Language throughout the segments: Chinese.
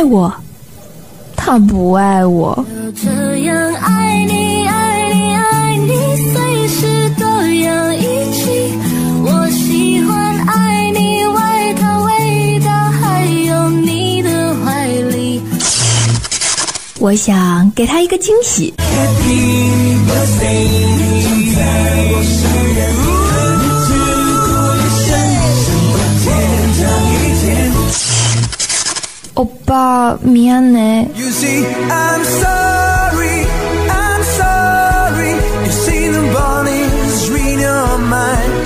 爱我，他不爱我。这样爱你，爱你，爱你，随时都要一起。我喜欢爱你外套味道，还有你的怀里。我想给他一个惊喜。欧巴，미안해。 You see, I'm sorry, I'm sorry. You see the bodies read your mind.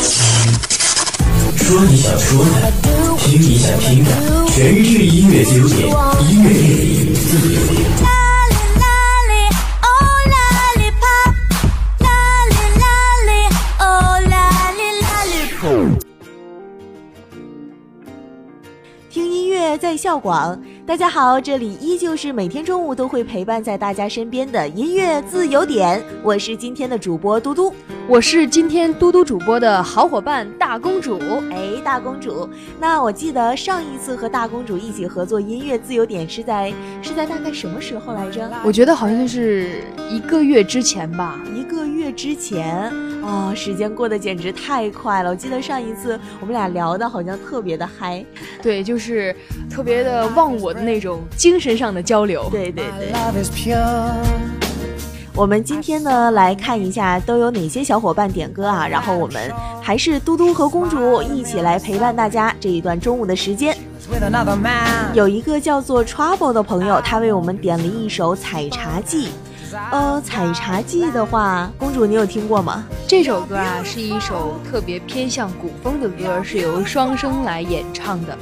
说你想说的，听你想听的，全是音乐焦点，音乐电影自由 在校广。大家好，这里依旧是每天中午都会陪伴在大家身边的音乐自由点，我是今天的主播嘟嘟。我是今天嘟嘟主播的好伙伴大公主。哎，大公主，那我记得上一次和大公主一起合作音乐自由点是在是在大概什么时候来着？我觉得好像是一个月之前吧。一个月之前哦，时间过得简直太快了。我记得上一次我们俩聊的好像特别的嗨，对，就是特别的忘我的那种精神上的交流。对对对。我们今天呢来看一下都有哪些小伙伴点歌啊，然后我们还是嘟嘟和公主一起来陪伴大家这一段中午的时间。有一个叫做 Trouble 的朋友，他为我们点了一首《采茶记》。呃，《采茶记》的话，公主你有听过吗？这首歌啊是一首特别偏向古风的歌，是由双生来演唱的。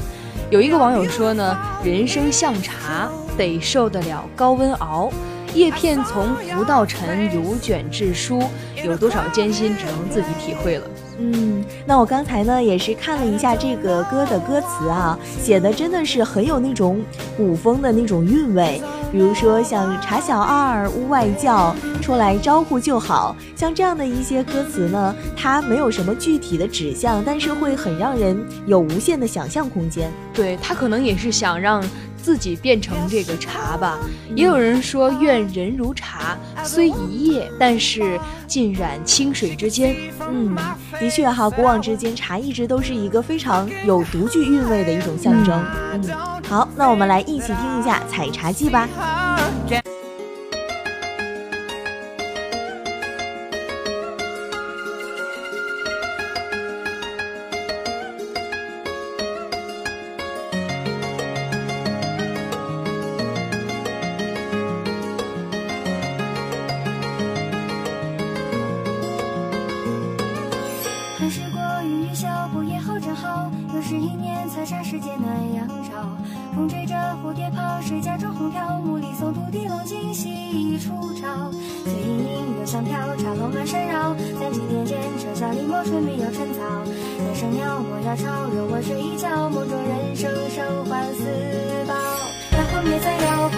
有一个网友说呢，人生像茶，得受得了高温熬。叶片从浮到沉，由卷至舒，有多少艰辛，只能自己体会了。嗯，那我刚才呢也是看了一下这个歌的歌词啊，写的真的是很有那种古风的那种韵味。比如说像茶小二屋外叫，出来招呼就好，像这样的一些歌词呢，它没有什么具体的指向，但是会很让人有无限的想象空间。对他可能也是想让自己变成这个茶吧。也有人说愿人如茶，虽一叶，但是浸染清水之间。嗯，的确哈，古往之间，茶一直都是一个非常有独具韵味的一种象征。嗯，好，那我们来一起听一下《采茶记》吧。没有春草。人生鸟莫要吵，容我睡一觉，梦中人生生还似宝。然后别再要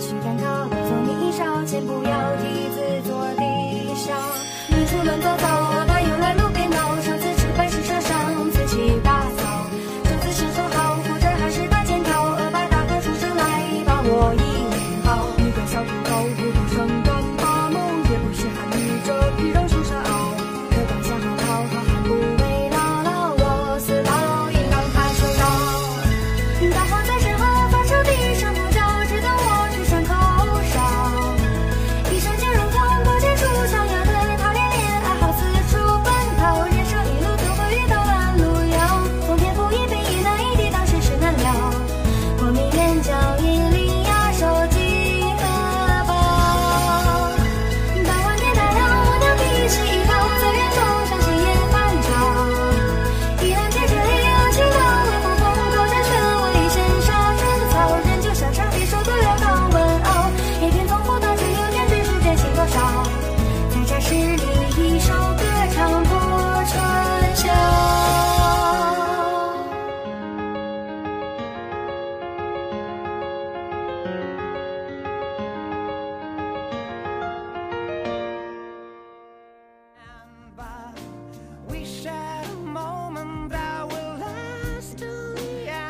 去赶考，做你衣裳，先不要替自作。地上你出门多早？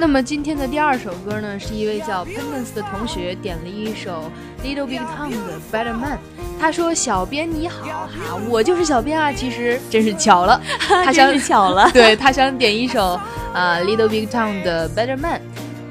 那么今天的第二首歌呢，是一位叫 Pendence 的同学点了一首 Little Big Town 的 Better Man。他说：“小编你好哈，我就是小编啊。其实真是巧了，他想巧了，对他想点一首啊 Little Big Town 的 Better Man。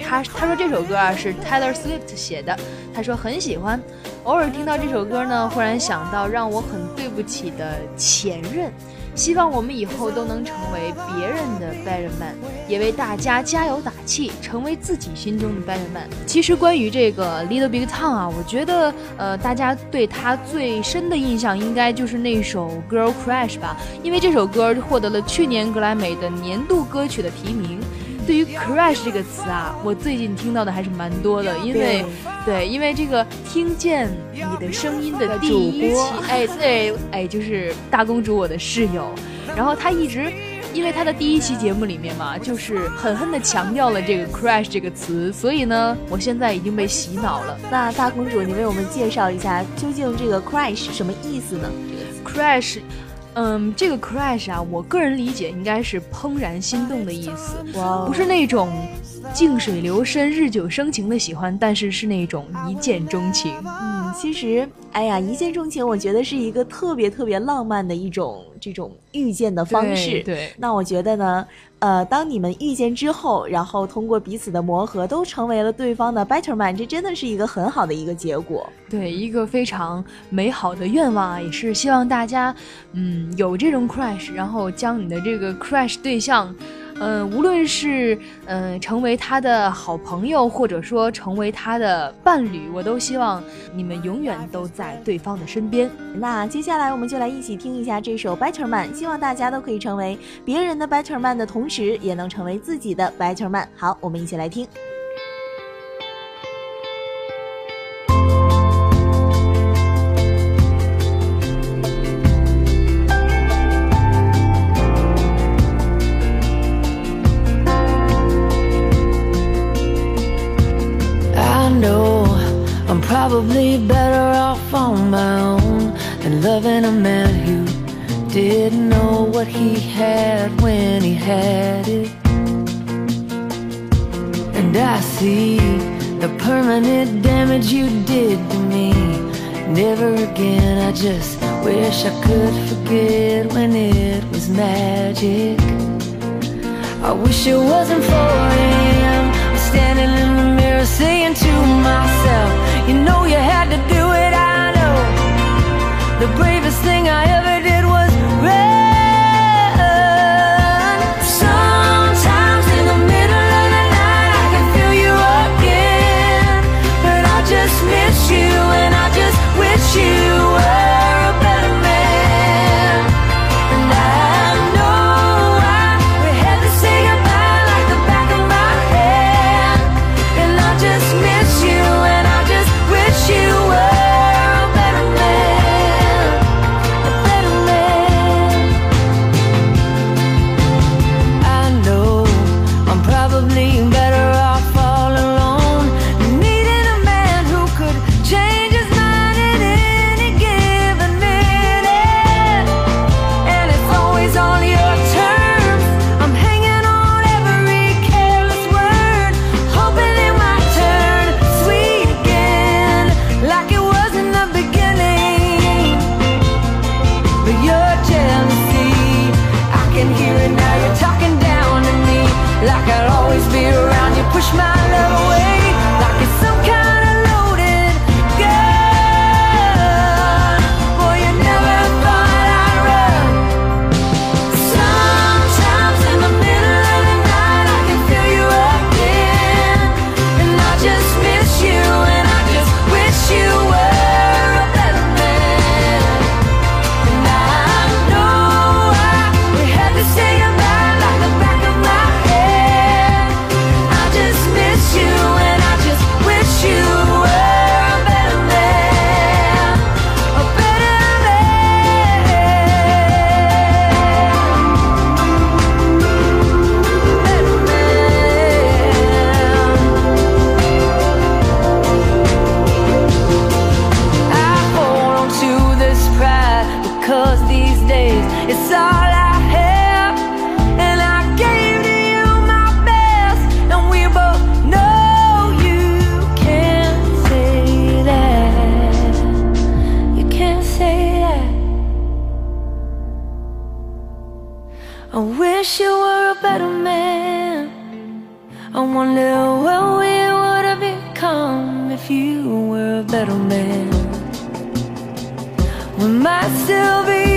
他他说这首歌啊是 Taylor Swift 写的，他说很喜欢。偶尔听到这首歌呢，忽然想到让我很对不起的前任。”希望我们以后都能成为别人的 better man，也为大家加油打气，成为自己心中的 better man。其实关于这个 Little Big Town 啊，我觉得呃，大家对他最深的印象应该就是那首 Girl Crush 吧，因为这首歌获得了去年格莱美的年度歌曲的提名。对于 crush 这个词啊，我最近听到的还是蛮多的，因为，对，因为这个听见你的声音的第一期，哎，对，哎，就是大公主我的室友，然后她一直，因为他的第一期节目里面嘛，就是狠狠地强调了这个 crush 这个词，所以呢，我现在已经被洗脑了。那大公主，你为我们介绍一下，究竟这个 crush 什么意思呢？crush。嗯，这个 crush 啊，我个人理解应该是怦然心动的意思，不是那种静水流深、日久生情的喜欢，但是是那种一见钟情。嗯，其实，哎呀，一见钟情，我觉得是一个特别特别浪漫的一种这种遇见的方式。对，那我觉得呢。呃，当你们遇见之后，然后通过彼此的磨合，都成为了对方的 better man，这真的是一个很好的一个结果。对，一个非常美好的愿望啊，也是希望大家，嗯，有这种 crush，然后将你的这个 crush 对象。嗯，无论是嗯成为他的好朋友，或者说成为他的伴侣，我都希望你们永远都在对方的身边。那接下来我们就来一起听一下这首《Better Man》，希望大家都可以成为别人的 Better Man 的同时，也能成为自己的 Better Man。好，我们一起来听。Probably better off on my own than loving a man who didn't know what he had when he had it. And I see the permanent damage you did to me. Never again, I just wish I could forget when it was magic. I wish it wasn't for him. standing in the mirror saying to myself, you know you had to do it, I know. The bravest thing I ever better man. I wonder what we would have become if you were a better man. We might still be.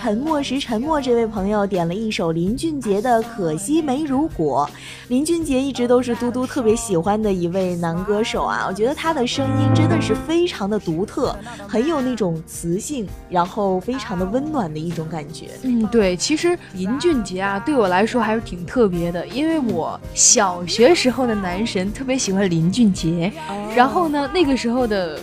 沉默时沉默，这位朋友点了一首林俊杰的《可惜没如果》。林俊杰一直都是嘟嘟特别喜欢的一位男歌手啊，我觉得他的声音真的是非常的独特，很有那种磁性，然后非常的温暖的一种感觉。嗯，对，其实林俊杰啊，对我来说还是挺特别的，因为我小学时候的男神特别喜欢林俊杰，然后呢，那个时候的。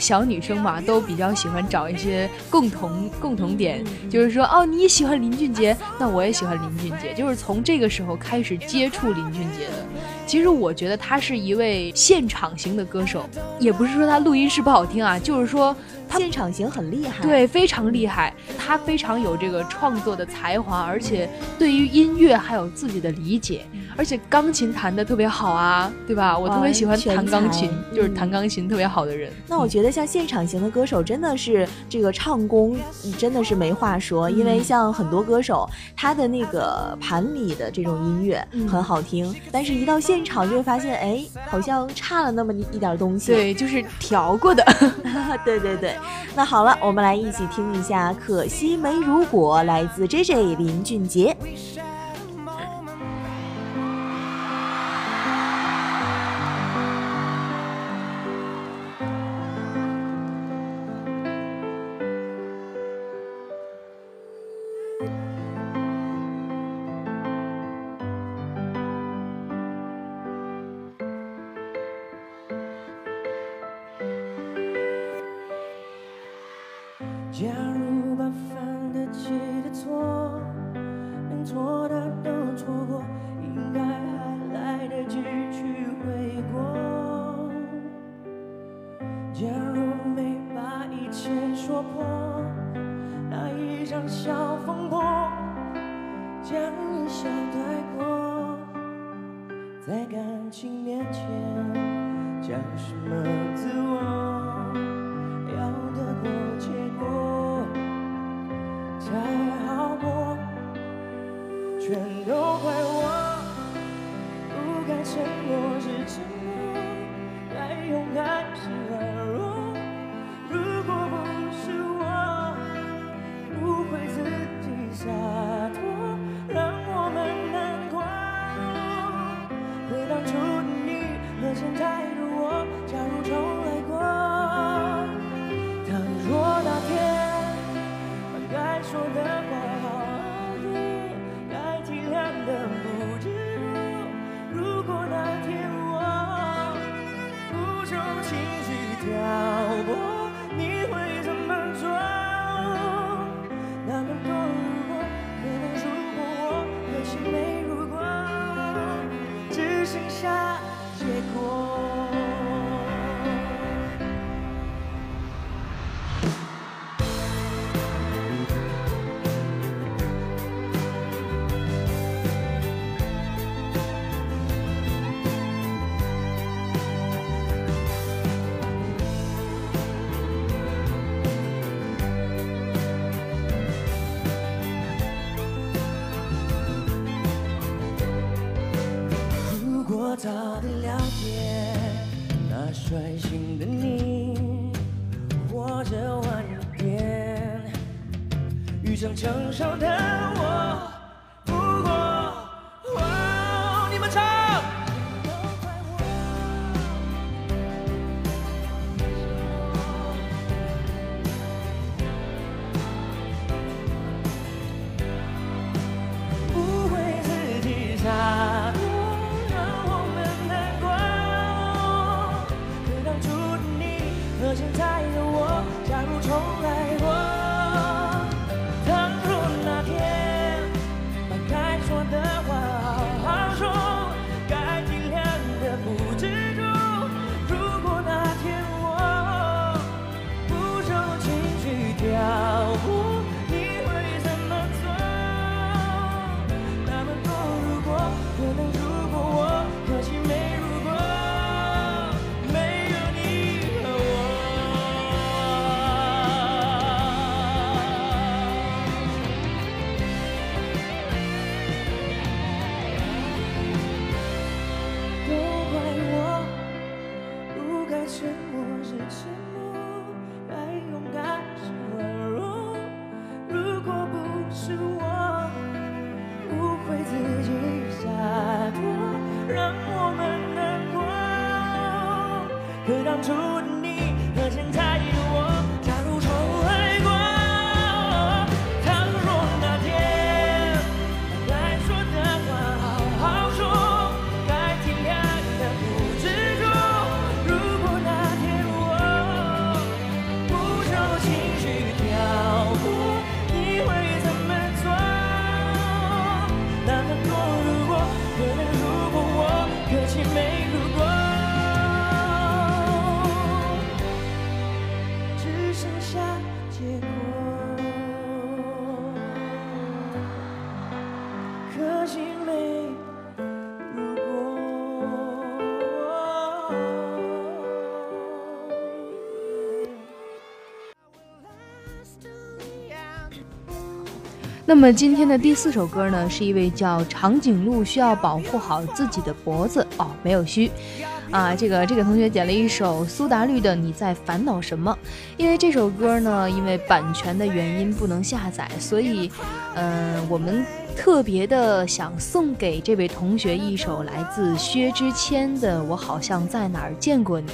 小女生嘛，都比较喜欢找一些共同共同点，就是说，哦，你也喜欢林俊杰，那我也喜欢林俊杰，就是从这个时候开始接触林俊杰的。其实我觉得他是一位现场型的歌手，也不是说他录音室不好听啊，就是说他现场型很厉害，对，非常厉害。他非常有这个创作的才华，而且对于音乐还有自己的理解，而且钢琴弹的特别好啊，对吧？我特别喜欢弹钢琴，就是弹钢琴特别好的人。那我觉得像现场型的歌手，真的是这个唱功真的是没话说，因为像很多歌手，他的那个盘里的这种音乐很好听，但是一到现场就会发现，哎，好像差了那么一点东西。对，就是调过的。对 对对。那好了，我们来一起听一下《可惜没如果》，来自 J J 林俊杰。率性的你，或者晚一点，遇上成熟的我那么今天的第四首歌呢，是一位叫长颈鹿需要保护好自己的脖子哦，没有虚。啊，这个这个同学点了一首苏打绿的《你在烦恼什么》，因为这首歌呢，因为版权的原因不能下载，所以，嗯、我们特别的想送给这位同学一首来自薛之谦的《我好像在哪儿见过你》。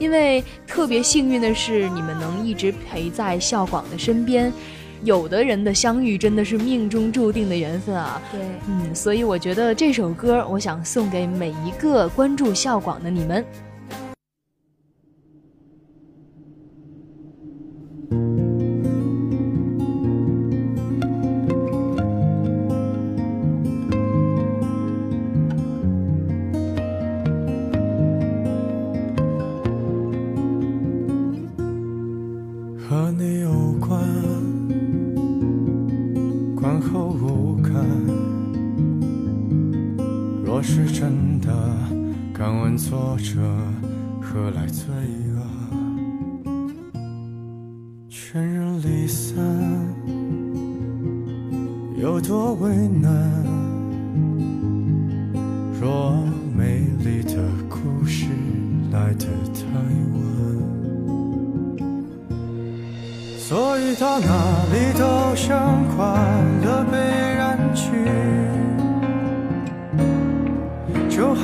因为特别幸运的是，你们能一直陪在校广的身边。有的人的相遇真的是命中注定的缘分啊！对，嗯，所以我觉得这首歌，我想送给每一个关注校广的你们。是真的，敢问作者何来罪恶？全人离散，有多为难？若美丽的故事来得太晚。所以到哪里都像快乐被染去，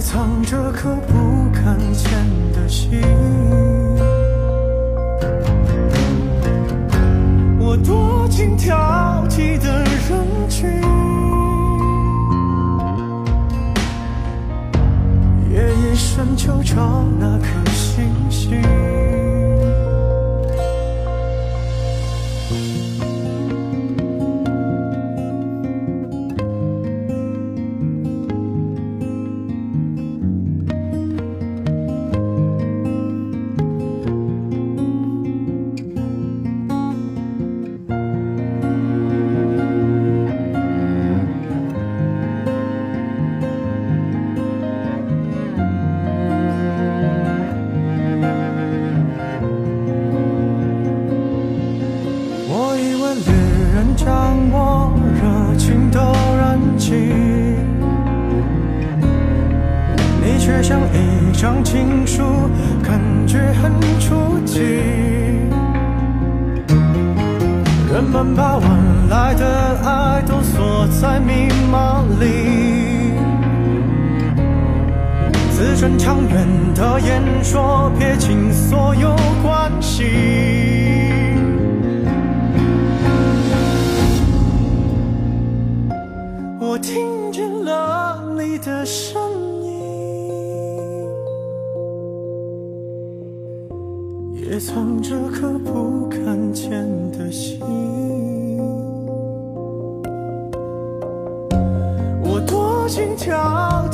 藏着颗不敢见的心。我躲进挑剔的人群，夜夜深求找那颗星星。的演说，撇清所有关系。我听见了你的声音，也藏着颗不敢见的心。我多心跳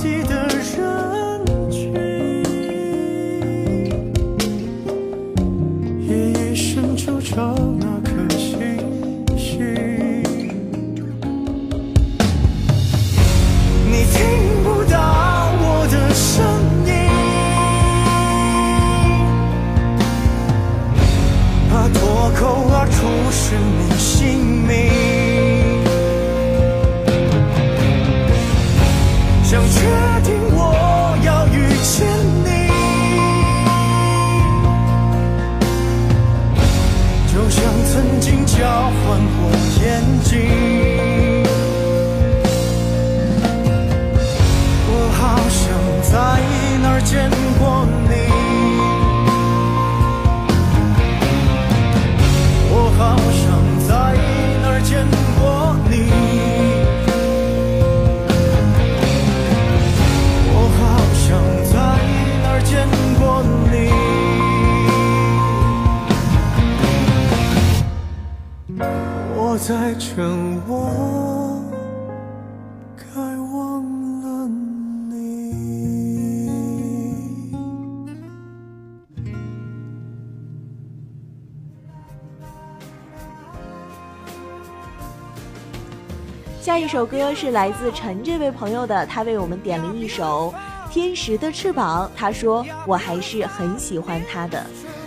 下一首歌是来自陈这位朋友的，他为我们点了一首《天使的翅膀》，他说我还是很喜欢他的。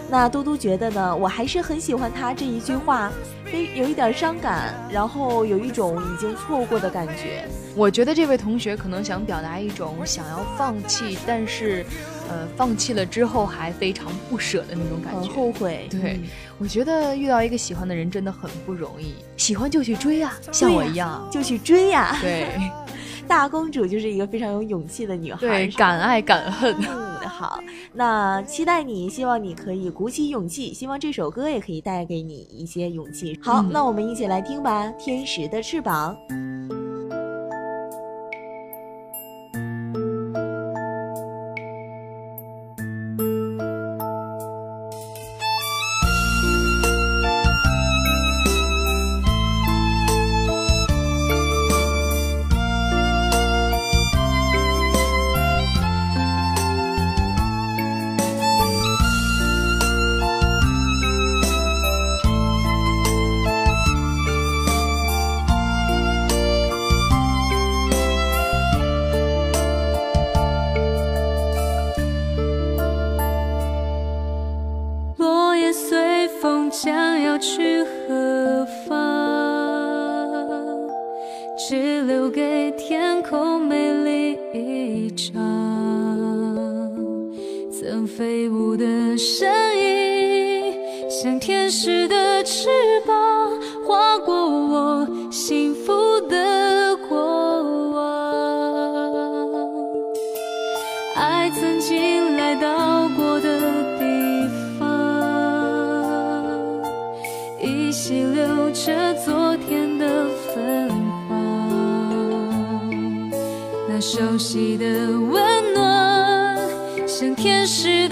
那嘟嘟觉得呢？我还是很喜欢他这一句话，非有一点伤感，然后有一种已经错过的感觉。我觉得这位同学可能想表达一种想要放弃，但是，呃，放弃了之后还非常不舍的那种感觉，很后悔。对，嗯我觉得遇到一个喜欢的人真的很不容易，喜欢就去追啊，像我一样，就去追呀。对，大公主就是一个非常有勇气的女孩。对，敢爱敢恨。嗯，好，那期待你，希望你可以鼓起勇气，希望这首歌也可以带给你一些勇气。好，嗯那我们一起来听吧，《天使的翅膀》。熟悉的温暖，像天使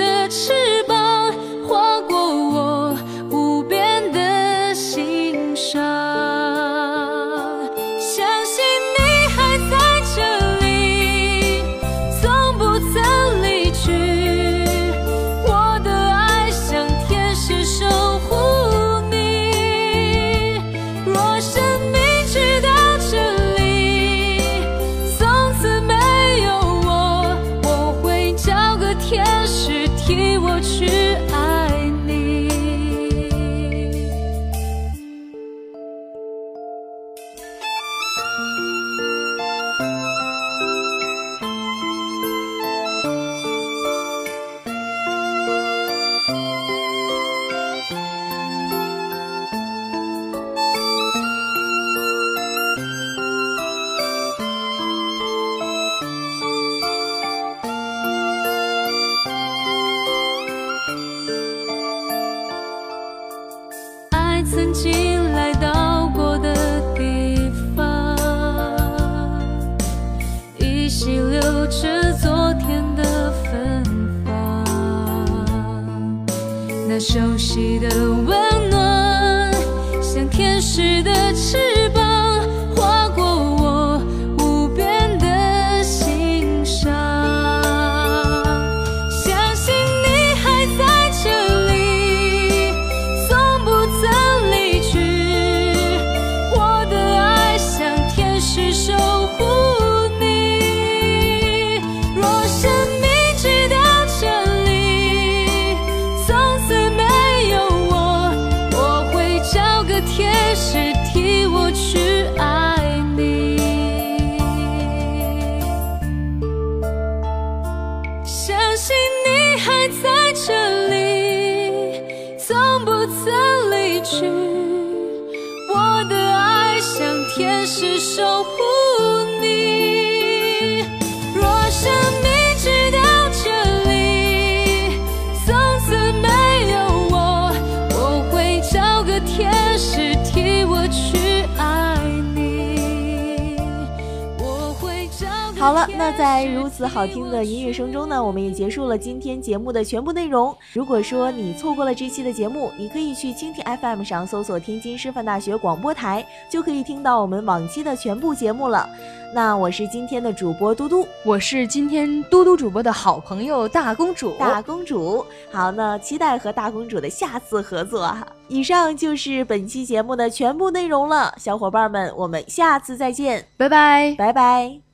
在曾经来到过的地方，依稀留着昨天的芬芳。那熟悉的温去。我的爱像天使守护你。好了，那在如此好听的音乐声中呢，我们也结束了今天节目的全部内容。如果说你错过了这期的节目，你可以去蜻蜓 FM 上搜索天津师范大学广播台，就可以听到我们往期的全部节目了。那我是今天的主播嘟嘟，我是今天嘟嘟主播的好朋友大公主。大公主。好，那期待和大公主的下次合作啊！以上就是本期节目的全部内容了，小伙伴们，我们下次再见，拜拜。拜拜。